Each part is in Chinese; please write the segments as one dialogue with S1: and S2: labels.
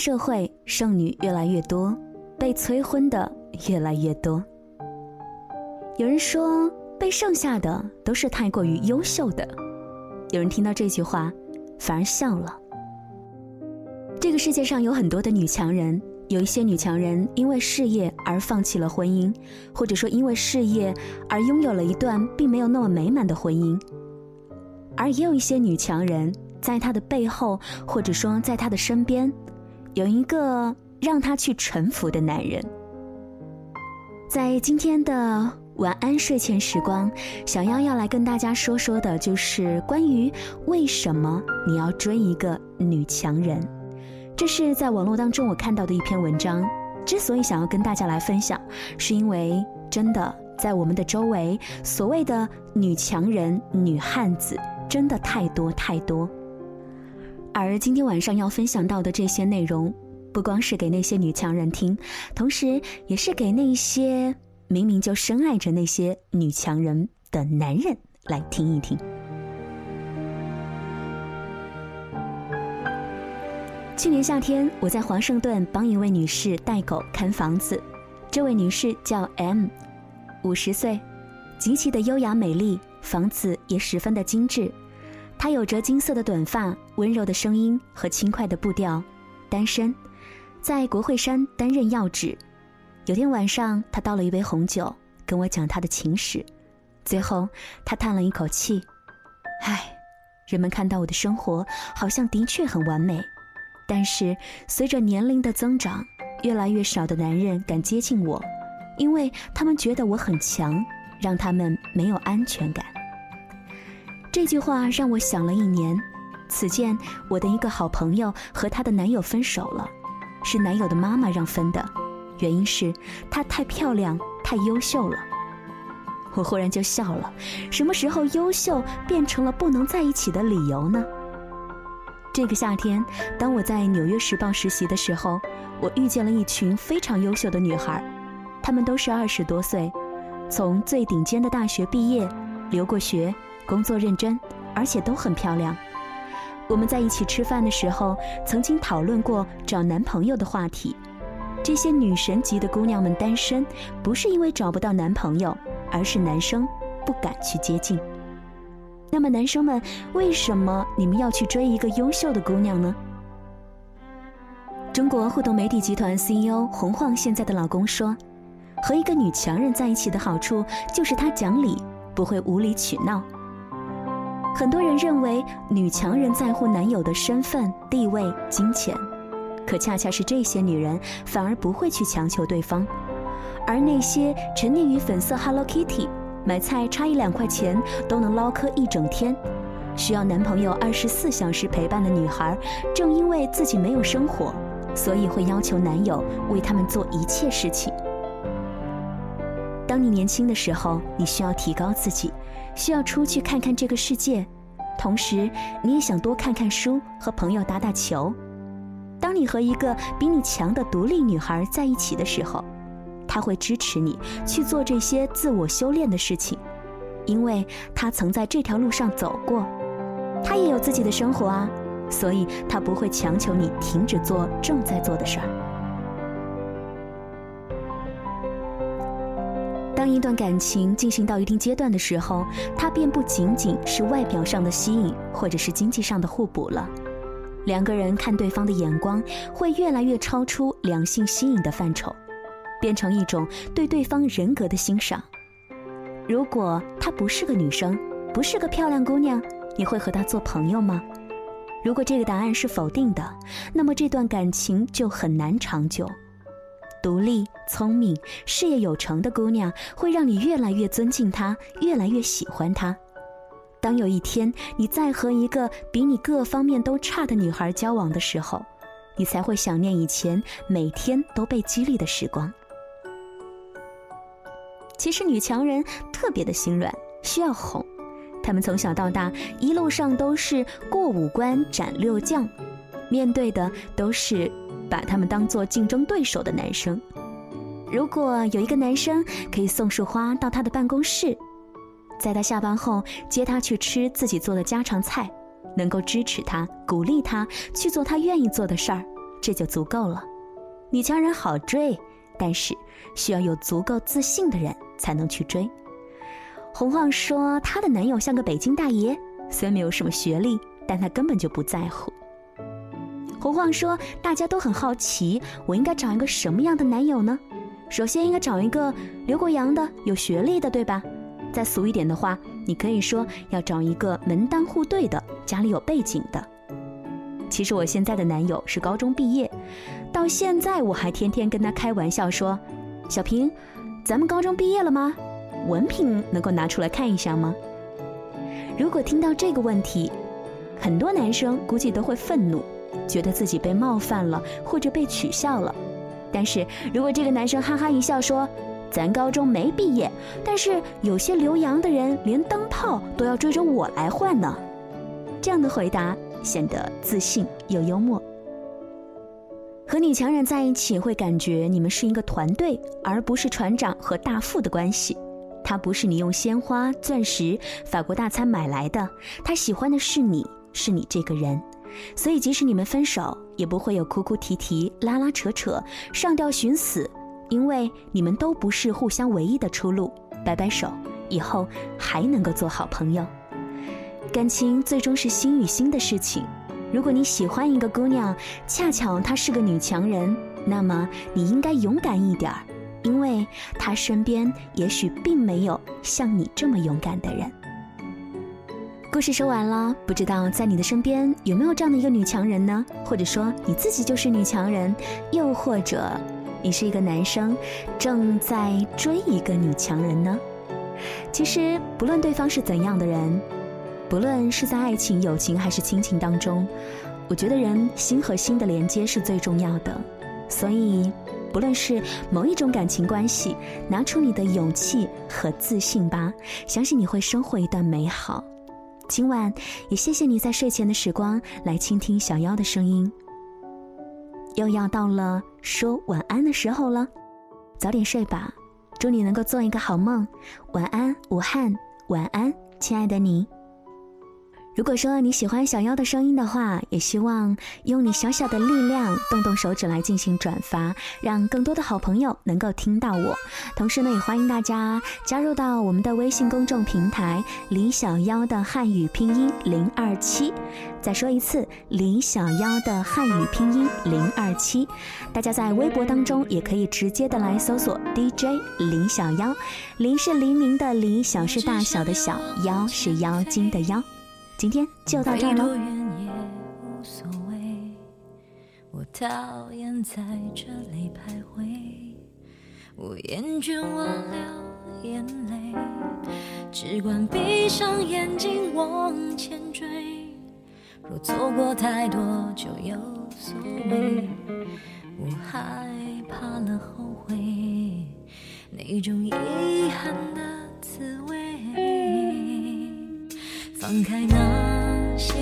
S1: 社会，剩女越来越多，被催婚的越来越多。有人说，被剩下的都是太过于优秀的。有人听到这句话，反而笑了。这个世界上有很多的女强人，有一些女强人因为事业而放弃了婚姻，或者说因为事业而拥有了一段并没有那么美满的婚姻。而也有一些女强人，在她的背后，或者说在她的身边，有一个让他去臣服的男人。在今天的晚安睡前时光，小妖要来跟大家说说的，就是关于为什么你要追一个女强人。这是在网络当中我看到的一篇文章。之所以想要跟大家来分享，是因为真的在我们的周围，所谓的女强人、女汉子，真的太多太多。而今天晚上要分享到的这些内容，不光是给那些女强人听，同时也是给那些明明就深爱着那些女强人的男人来听一听。去年夏天，我在华盛顿帮一位女士带狗看房子。这位女士叫 M，五十岁，极其的优雅美丽，房子也十分的精致。她有着金色的短发、温柔的声音和轻快的步调，单身，在国会山担任要职。有天晚上，她倒了一杯红酒，跟我讲她的情史。最后，她叹了一口气：“唉，人们看到我的生活好像的确很完美。”但是随着年龄的增长，越来越少的男人敢接近我，因为他们觉得我很强，让他们没有安全感。这句话让我想了一年。此前，我的一个好朋友和她的男友分手了，是男友的妈妈让分的，原因是她太漂亮、太优秀了。我忽然就笑了，什么时候优秀变成了不能在一起的理由呢？这个夏天，当我在《纽约时报》实习的时候，我遇见了一群非常优秀的女孩，她们都是二十多岁，从最顶尖的大学毕业，留过学，工作认真，而且都很漂亮。我们在一起吃饭的时候，曾经讨论过找男朋友的话题。这些女神级的姑娘们单身，不是因为找不到男朋友，而是男生不敢去接近。那么，男生们，为什么你们要去追一个优秀的姑娘呢？中国互动媒体集团 CEO 洪晃现在的老公说：“和一个女强人在一起的好处就是她讲理，不会无理取闹。”很多人认为女强人在乎男友的身份、地位、金钱，可恰恰是这些女人反而不会去强求对方，而那些沉溺于粉色 Hello Kitty。买菜差一两块钱都能唠嗑一整天，需要男朋友二十四小时陪伴的女孩，正因为自己没有生活，所以会要求男友为他们做一切事情。当你年轻的时候，你需要提高自己，需要出去看看这个世界，同时你也想多看看书，和朋友打打球。当你和一个比你强的独立女孩在一起的时候，她会支持你去做这些自我修炼的事情，因为她曾在这条路上走过，她也有自己的生活啊，所以她不会强求你停止做正在做的事儿。当一段感情进行到一定阶段的时候，它便不仅仅是外表上的吸引，或者是经济上的互补了。两个人看对方的眼光会越来越超出两性吸引的范畴。变成一种对对方人格的欣赏。如果她不是个女生，不是个漂亮姑娘，你会和她做朋友吗？如果这个答案是否定的，那么这段感情就很难长久。独立、聪明、事业有成的姑娘，会让你越来越尊敬她，越来越喜欢她。当有一天你再和一个比你各方面都差的女孩交往的时候，你才会想念以前每天都被激励的时光。其实女强人特别的心软，需要哄。她们从小到大一路上都是过五关斩六将，面对的都是把他们当做竞争对手的男生。如果有一个男生可以送束花到他的办公室，在他下班后接他去吃自己做的家常菜，能够支持他、鼓励他去做他愿意做的事儿，这就足够了。女强人好追，但是需要有足够自信的人。才能去追。洪晃说，她的男友像个北京大爷，虽然没有什么学历，但他根本就不在乎。洪晃说，大家都很好奇，我应该找一个什么样的男友呢？首先应该找一个留过洋的、有学历的，对吧？再俗一点的话，你可以说要找一个门当户对的、家里有背景的。其实我现在的男友是高中毕业，到现在我还天天跟他开玩笑说：“小平。”咱们高中毕业了吗？文凭能够拿出来看一下吗？如果听到这个问题，很多男生估计都会愤怒，觉得自己被冒犯了或者被取笑了。但是如果这个男生哈哈一笑说：“咱高中没毕业，但是有些留洋的人连灯泡都要追着我来换呢。”这样的回答显得自信又幽默。和女强人在一起，会感觉你们是一个团队，而不是船长和大副的关系。他不是你用鲜花、钻石、法国大餐买来的，他喜欢的是你，是你这个人。所以，即使你们分手，也不会有哭哭啼啼、拉拉扯扯、上吊寻死，因为你们都不是互相唯一的出路。摆摆手，以后还能够做好朋友。感情最终是心与心的事情。如果你喜欢一个姑娘，恰巧她是个女强人，那么你应该勇敢一点儿，因为她身边也许并没有像你这么勇敢的人。故事说完了，不知道在你的身边有没有这样的一个女强人呢？或者说你自己就是女强人，又或者你是一个男生，正在追一个女强人呢？其实不论对方是怎样的人。不论是在爱情、友情还是亲情当中，我觉得人心和心的连接是最重要的。所以，不论是某一种感情关系，拿出你的勇气和自信吧，相信你会收获一段美好。今晚也谢谢你在睡前的时光来倾听小妖的声音。又要到了说晚安的时候了，早点睡吧，祝你能够做一个好梦。晚安，武汉，晚安，亲爱的你。如果说你喜欢小妖的声音的话，也希望用你小小的力量，动动手指来进行转发，让更多的好朋友能够听到我。同时呢，也欢迎大家加入到我们的微信公众平台“李小妖”的汉语拼音零二七。再说一次，“李小妖”的汉语拼音零二七。大家在微博当中也可以直接的来搜索 DJ 李小妖，黎是黎明的黎，小是大小的小，妖是妖精的妖。今天就到这儿了。
S2: 我讨厌在这里徘徊，我厌倦我流眼泪，只管闭上眼睛往前追。若错过太多就有所谓，我害怕了后悔，那种遗憾的滋味。放开那些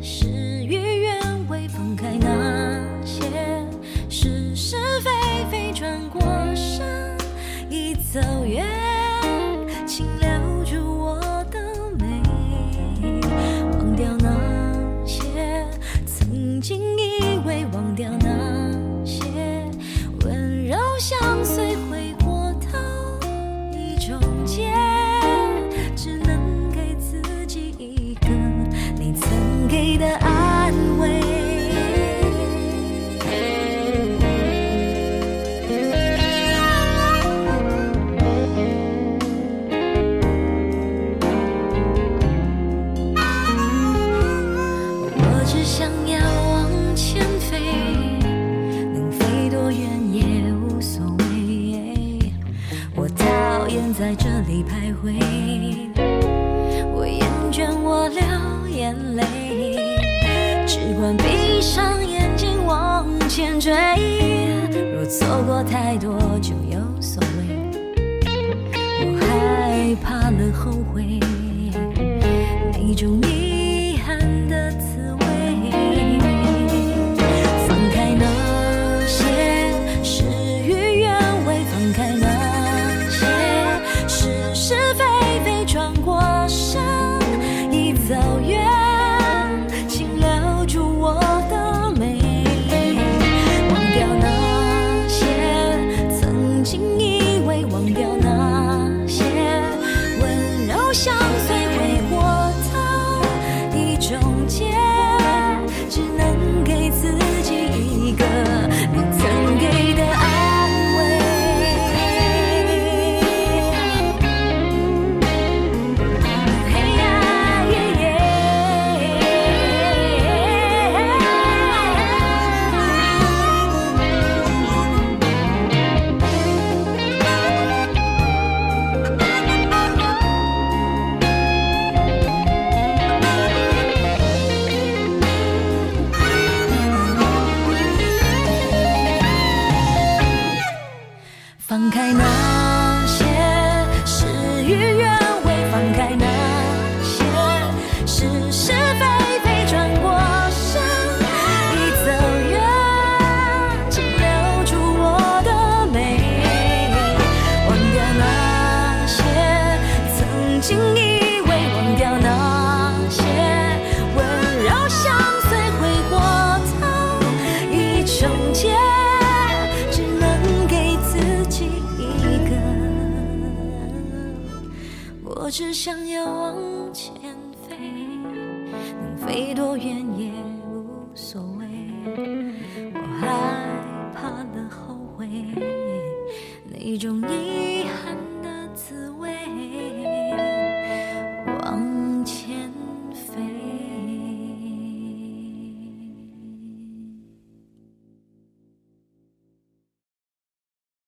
S2: 事与愿违，放开那些是是非非，转过身已走远，只管闭上眼睛往前追若错过太多就只想要往前飞能飞多远也